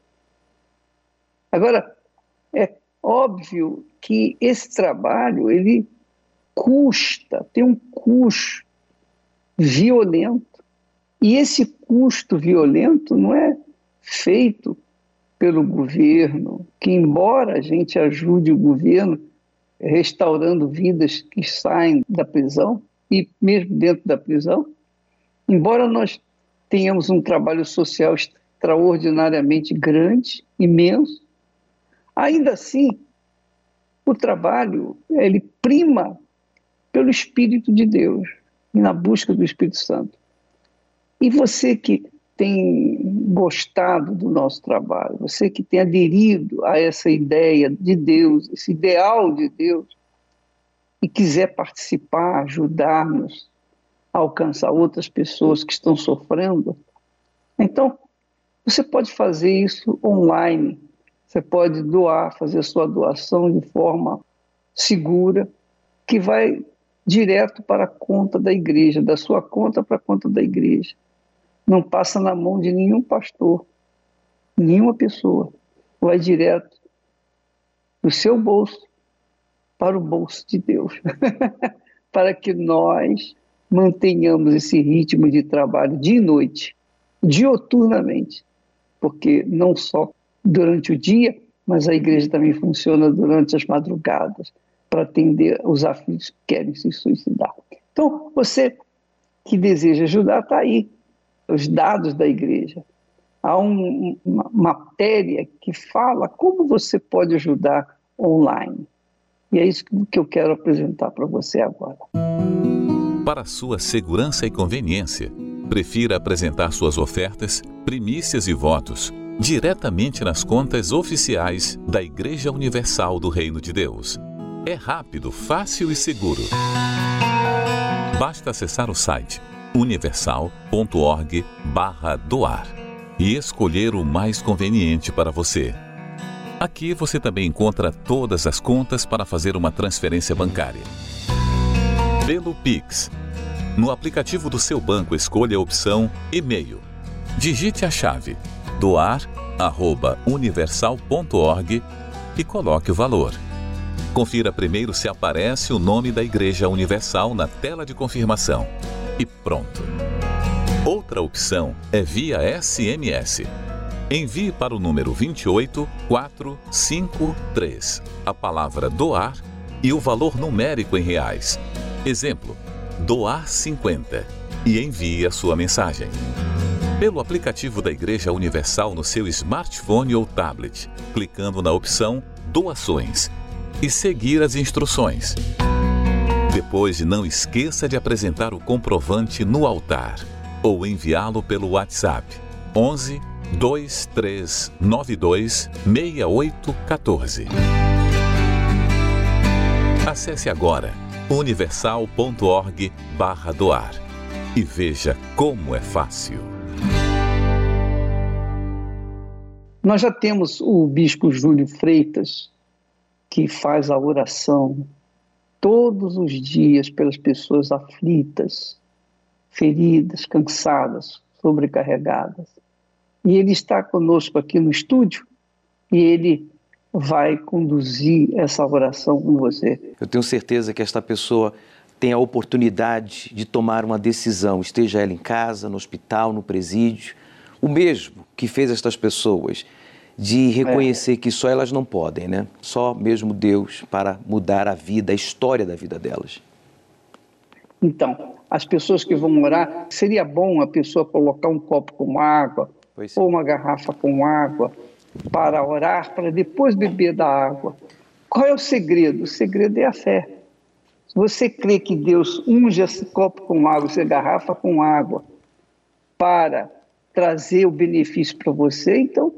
Agora, é óbvio que esse trabalho ele custa, tem um custo violento. E esse custo violento não é feito pelo governo, que embora a gente ajude o governo, restaurando vidas que saem da prisão e mesmo dentro da prisão. Embora nós tenhamos um trabalho social extraordinariamente grande, imenso, ainda assim o trabalho ele prima pelo Espírito de Deus e na busca do Espírito Santo. E você que tem gostado do nosso trabalho, você que tem aderido a essa ideia de Deus, esse ideal de Deus, e quiser participar, ajudar-nos a alcançar outras pessoas que estão sofrendo, então você pode fazer isso online. Você pode doar, fazer sua doação de forma segura, que vai direto para a conta da igreja, da sua conta para a conta da igreja não passa na mão de nenhum pastor, nenhuma pessoa. Vai direto do seu bolso para o bolso de Deus, para que nós mantenhamos esse ritmo de trabalho de noite, dioturnamente, porque não só durante o dia, mas a igreja também funciona durante as madrugadas para atender os aflitos que querem se suicidar. Então, você que deseja ajudar, está aí os dados da igreja. Há um, uma matéria que fala como você pode ajudar online. E é isso que eu quero apresentar para você agora. Para sua segurança e conveniência, prefira apresentar suas ofertas, primícias e votos diretamente nas contas oficiais da Igreja Universal do Reino de Deus. É rápido, fácil e seguro. Basta acessar o site universal.org/doar e escolher o mais conveniente para você. Aqui você também encontra todas as contas para fazer uma transferência bancária. Pelo Pix. No aplicativo do seu banco, escolha a opção E-mail. Digite a chave doar@universal.org e coloque o valor. Confira primeiro se aparece o nome da Igreja Universal na tela de confirmação e pronto. Outra opção é via SMS. Envie para o número 28453 a palavra doar e o valor numérico em reais. Exemplo: doar 50 e envie a sua mensagem. pelo aplicativo da Igreja Universal no seu smartphone ou tablet, clicando na opção Doações e seguir as instruções. Depois, não esqueça de apresentar o comprovante no altar ou enviá-lo pelo WhatsApp 11 2392 6814. Acesse agora universal.org/doar e veja como é fácil. Nós já temos o bispo Júlio Freitas, que faz a oração todos os dias pelas pessoas aflitas, feridas, cansadas, sobrecarregadas. E ele está conosco aqui no estúdio e ele vai conduzir essa oração com você. Eu tenho certeza que esta pessoa tem a oportunidade de tomar uma decisão, esteja ela em casa, no hospital, no presídio, o mesmo que fez estas pessoas de reconhecer é. que só elas não podem, né? Só mesmo Deus para mudar a vida, a história da vida delas. Então, as pessoas que vão orar, seria bom a pessoa colocar um copo com água ou uma garrafa com água para orar, para depois beber da água. Qual é o segredo? O segredo é a fé. Se você crê que Deus unge esse copo com água, essa garrafa com água, para trazer o benefício para você, então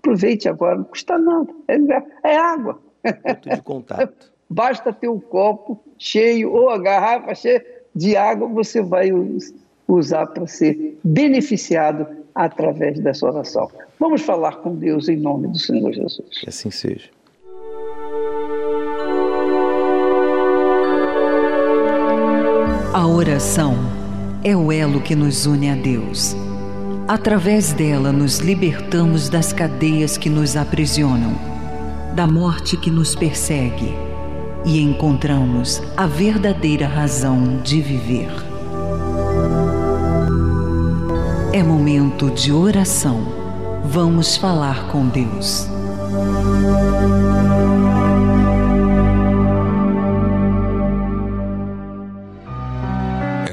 aproveite agora, não custa nada. É, é água. Ponto de contato. Basta ter um copo cheio ou a garrafa cheia de água, você vai usar para ser beneficiado através dessa oração. Vamos falar com Deus em nome do Senhor Jesus. Que assim seja. A oração é o elo que nos une a Deus. Através dela, nos libertamos das cadeias que nos aprisionam, da morte que nos persegue e encontramos a verdadeira razão de viver. É momento de oração. Vamos falar com Deus.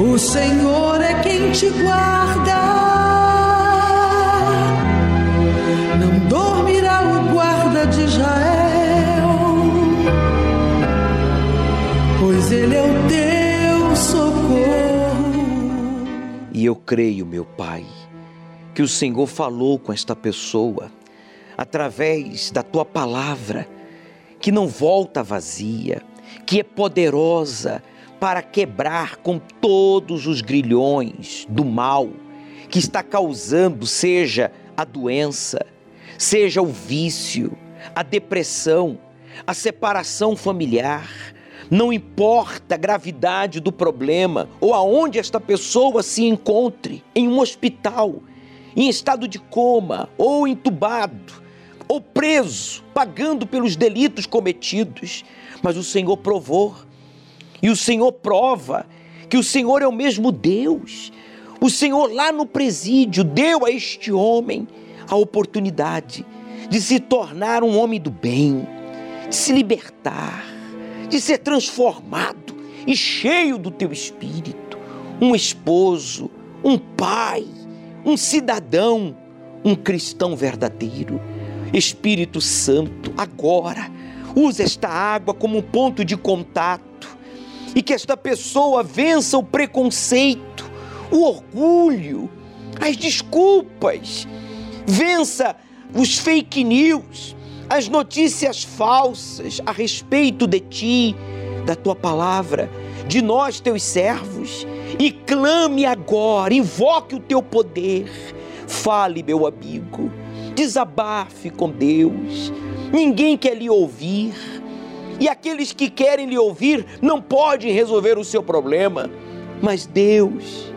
O Senhor é quem te guarda. Não dormirá o guarda de Israel, pois ele é o teu socorro. E eu creio, meu Pai, que o Senhor falou com esta pessoa através da tua palavra, que não volta vazia, que é poderosa para quebrar com todos os grilhões do mal que está causando, seja a doença, seja o vício, a depressão, a separação familiar, não importa a gravidade do problema ou aonde esta pessoa se encontre, em um hospital, em estado de coma ou entubado, ou preso, pagando pelos delitos cometidos, mas o Senhor provou. E o Senhor prova que o Senhor é o mesmo Deus. O Senhor lá no presídio deu a este homem a oportunidade de se tornar um homem do bem, de se libertar, de ser transformado e cheio do teu espírito, um esposo, um pai, um cidadão, um cristão verdadeiro. Espírito Santo, agora, usa esta água como um ponto de contato e que esta pessoa vença o preconceito, o orgulho, as desculpas, vença os fake news, as notícias falsas a respeito de ti, da tua palavra, de nós, teus servos, e clame agora, invoque o teu poder. Fale, meu amigo, desabafe com Deus. Ninguém quer lhe ouvir. E aqueles que querem lhe ouvir não podem resolver o seu problema. Mas Deus,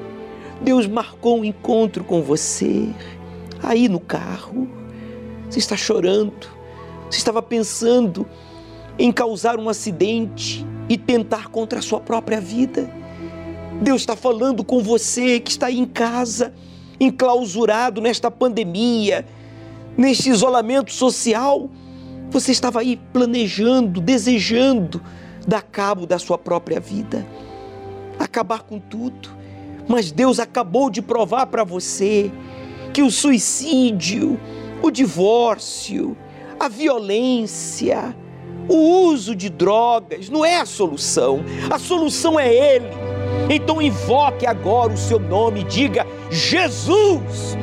Deus marcou um encontro com você aí no carro. Você está chorando. Você estava pensando em causar um acidente e tentar contra a sua própria vida. Deus está falando com você que está aí em casa, enclausurado nesta pandemia, neste isolamento social. Você estava aí planejando, desejando dar cabo da sua própria vida, acabar com tudo. Mas Deus acabou de provar para você que o suicídio, o divórcio, a violência, o uso de drogas não é a solução. A solução é Ele. Então invoque agora o seu nome diga: Jesus,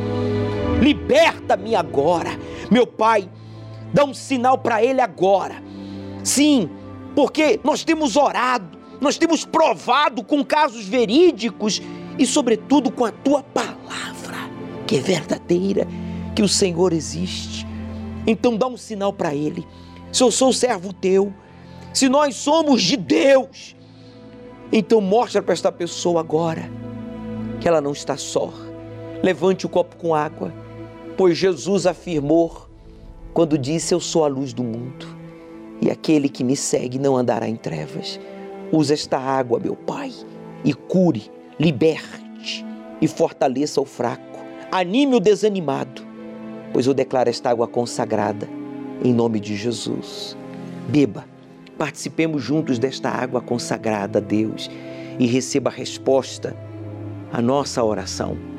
liberta-me agora. Meu Pai, dá um sinal para Ele agora. Sim, porque nós temos orado, nós temos provado com casos verídicos e, sobretudo, com a tua palavra, que é verdadeira, que o Senhor existe. Então dá um sinal para Ele. Se eu sou servo teu, se nós somos de Deus, então mostra para esta pessoa agora que ela não está só. Levante o copo com água, pois Jesus afirmou quando disse: Eu sou a luz do mundo, e aquele que me segue não andará em trevas. Usa esta água, meu Pai, e cure, liberte e fortaleça o fraco, anime o desanimado, pois eu declaro esta água consagrada em nome de Jesus. Beba, participemos juntos desta água consagrada a Deus e receba a resposta à nossa oração.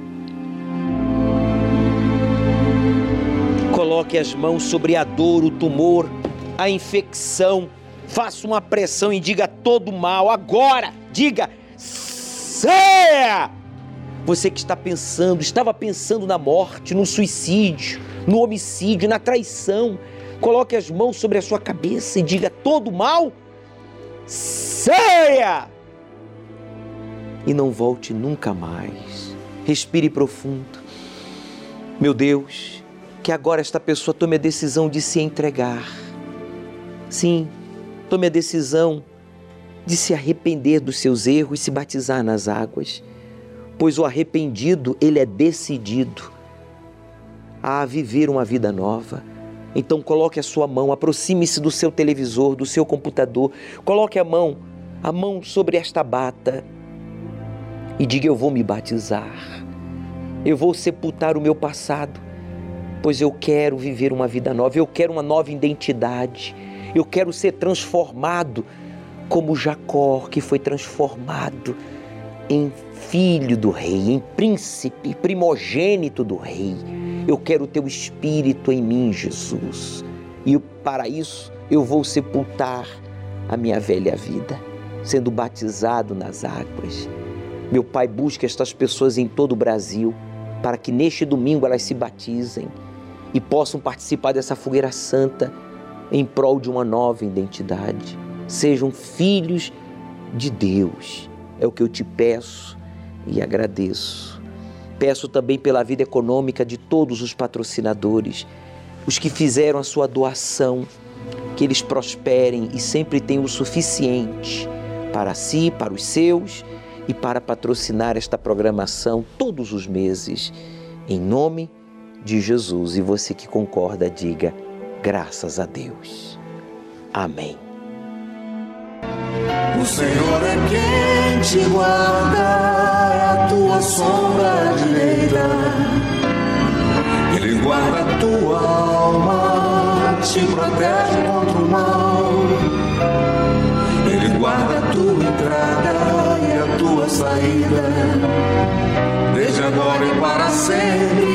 Coloque as mãos sobre a dor, o tumor, a infecção. Faça uma pressão e diga todo mal. Agora, diga: saia! Você que está pensando, estava pensando na morte, no suicídio, no homicídio, na traição, Coloque as mãos sobre a sua cabeça e diga: todo mal, saia! E não volte nunca mais. Respire profundo. Meu Deus, que agora esta pessoa tome a decisão de se entregar. Sim, tome a decisão de se arrepender dos seus erros e se batizar nas águas, pois o arrependido, ele é decidido a viver uma vida nova. Então coloque a sua mão, aproxime-se do seu televisor, do seu computador, coloque a mão, a mão sobre esta bata e diga: Eu vou me batizar, eu vou sepultar o meu passado, pois eu quero viver uma vida nova, eu quero uma nova identidade, eu quero ser transformado como Jacó, que foi transformado em filho do rei, em príncipe, primogênito do rei. Eu quero o teu espírito em mim, Jesus. E para isso eu vou sepultar a minha velha vida, sendo batizado nas águas. Meu Pai busca estas pessoas em todo o Brasil para que neste domingo elas se batizem e possam participar dessa fogueira santa em prol de uma nova identidade. Sejam filhos de Deus. É o que eu te peço e agradeço. Peço também pela vida econômica de todos os patrocinadores, os que fizeram a sua doação, que eles prosperem e sempre tenham o suficiente para si, para os seus e para patrocinar esta programação todos os meses. Em nome de Jesus. E você que concorda, diga graças a Deus. Amém. O Senhor é quem te guarda, é a tua sombra direita. Ele guarda a tua alma, te protege contra o mal. Ele guarda a tua entrada e a tua saída, desde agora e para sempre.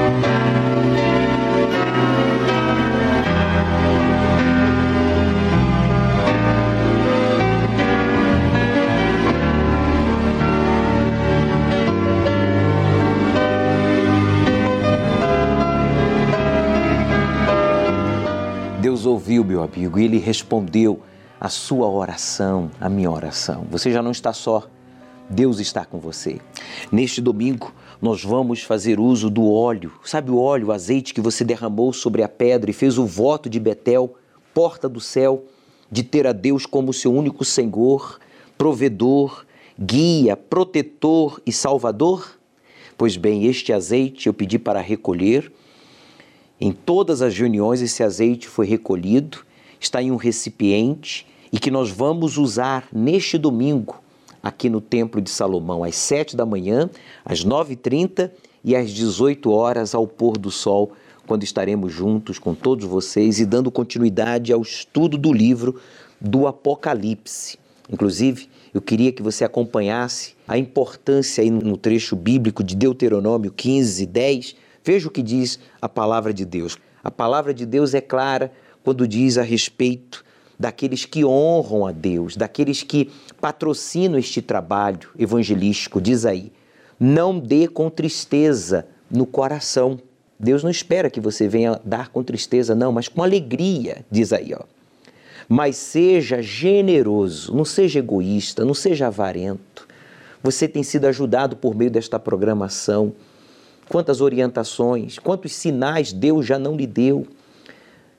Ouviu, meu amigo, e ele respondeu a sua oração, a minha oração. Você já não está só. Deus está com você. Neste domingo, nós vamos fazer uso do óleo. Sabe o óleo, o azeite que você derramou sobre a pedra e fez o voto de Betel, porta do céu, de ter a Deus como seu único Senhor, provedor, guia, protetor e salvador? Pois bem, este azeite eu pedi para recolher. Em todas as reuniões, esse azeite foi recolhido, está em um recipiente e que nós vamos usar neste domingo aqui no Templo de Salomão, às 7 da manhã, às 9h30 e às 18 horas ao pôr do sol, quando estaremos juntos com todos vocês e dando continuidade ao estudo do livro do Apocalipse. Inclusive, eu queria que você acompanhasse a importância aí no trecho bíblico de Deuteronômio 15, 10. Veja o que diz a palavra de Deus. A palavra de Deus é clara quando diz a respeito daqueles que honram a Deus, daqueles que patrocinam este trabalho evangelístico. Diz aí: não dê com tristeza no coração. Deus não espera que você venha dar com tristeza, não, mas com alegria, diz aí, ó. Mas seja generoso, não seja egoísta, não seja avarento. Você tem sido ajudado por meio desta programação. Quantas orientações, quantos sinais Deus já não lhe deu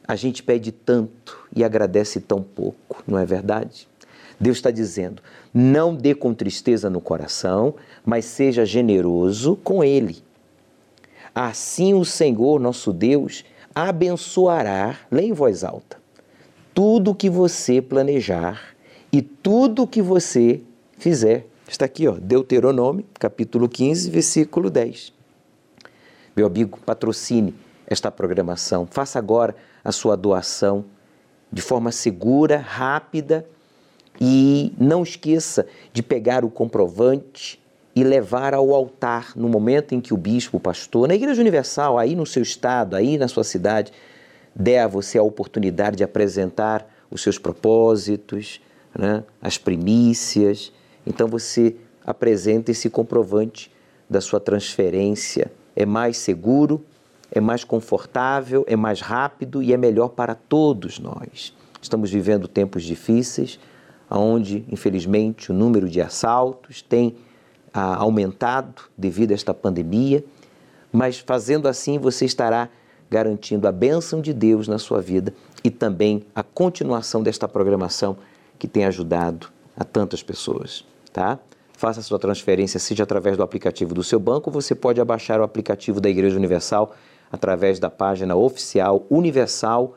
a gente pede tanto e agradece tão pouco, não é verdade? Deus está dizendo: não dê com tristeza no coração, mas seja generoso com Ele. Assim o Senhor, nosso Deus, abençoará, leia em voz alta, tudo que você planejar e tudo que você fizer. Está aqui, ó, Deuteronômio, capítulo 15, versículo 10. Meu amigo, patrocine esta programação. Faça agora a sua doação de forma segura, rápida e não esqueça de pegar o comprovante e levar ao altar no momento em que o bispo, o pastor, na Igreja Universal, aí no seu estado, aí na sua cidade, der a você a oportunidade de apresentar os seus propósitos, né, as primícias. Então você apresenta esse comprovante da sua transferência. É mais seguro, é mais confortável, é mais rápido e é melhor para todos nós. Estamos vivendo tempos difíceis, onde, infelizmente, o número de assaltos tem ah, aumentado devido a esta pandemia, mas fazendo assim você estará garantindo a bênção de Deus na sua vida e também a continuação desta programação que tem ajudado a tantas pessoas, tá? Faça sua transferência, seja através do aplicativo do seu banco, você pode abaixar o aplicativo da Igreja Universal através da página oficial universal.org.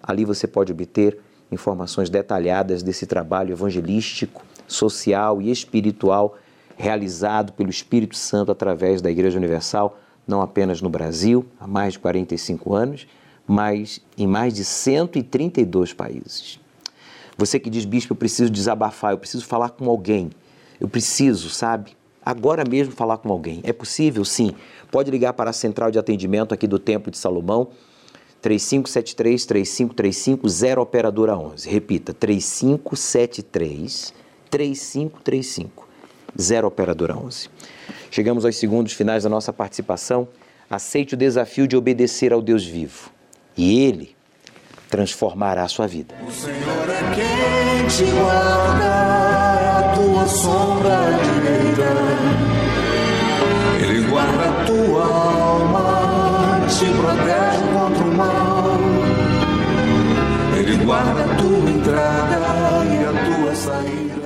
Ali você pode obter informações detalhadas desse trabalho evangelístico, social e espiritual realizado pelo Espírito Santo através da Igreja Universal, não apenas no Brasil, há mais de 45 anos, mas em mais de 132 países. Você que diz, bispo, eu preciso desabafar, eu preciso falar com alguém, eu preciso, sabe? Agora mesmo falar com alguém. É possível? Sim. Pode ligar para a central de atendimento aqui do Templo de Salomão, 3573 3535 0 operadora 11. Repita, 3573 3535 0 operadora 11. Chegamos aos segundos finais da nossa participação. Aceite o desafio de obedecer ao Deus vivo e ele transformará a sua vida. O Senhor é quem te guarda a tua sombra direita guarda a tua alma, te protege contra o mal. Ele guarda a tua entrada e a tua saída.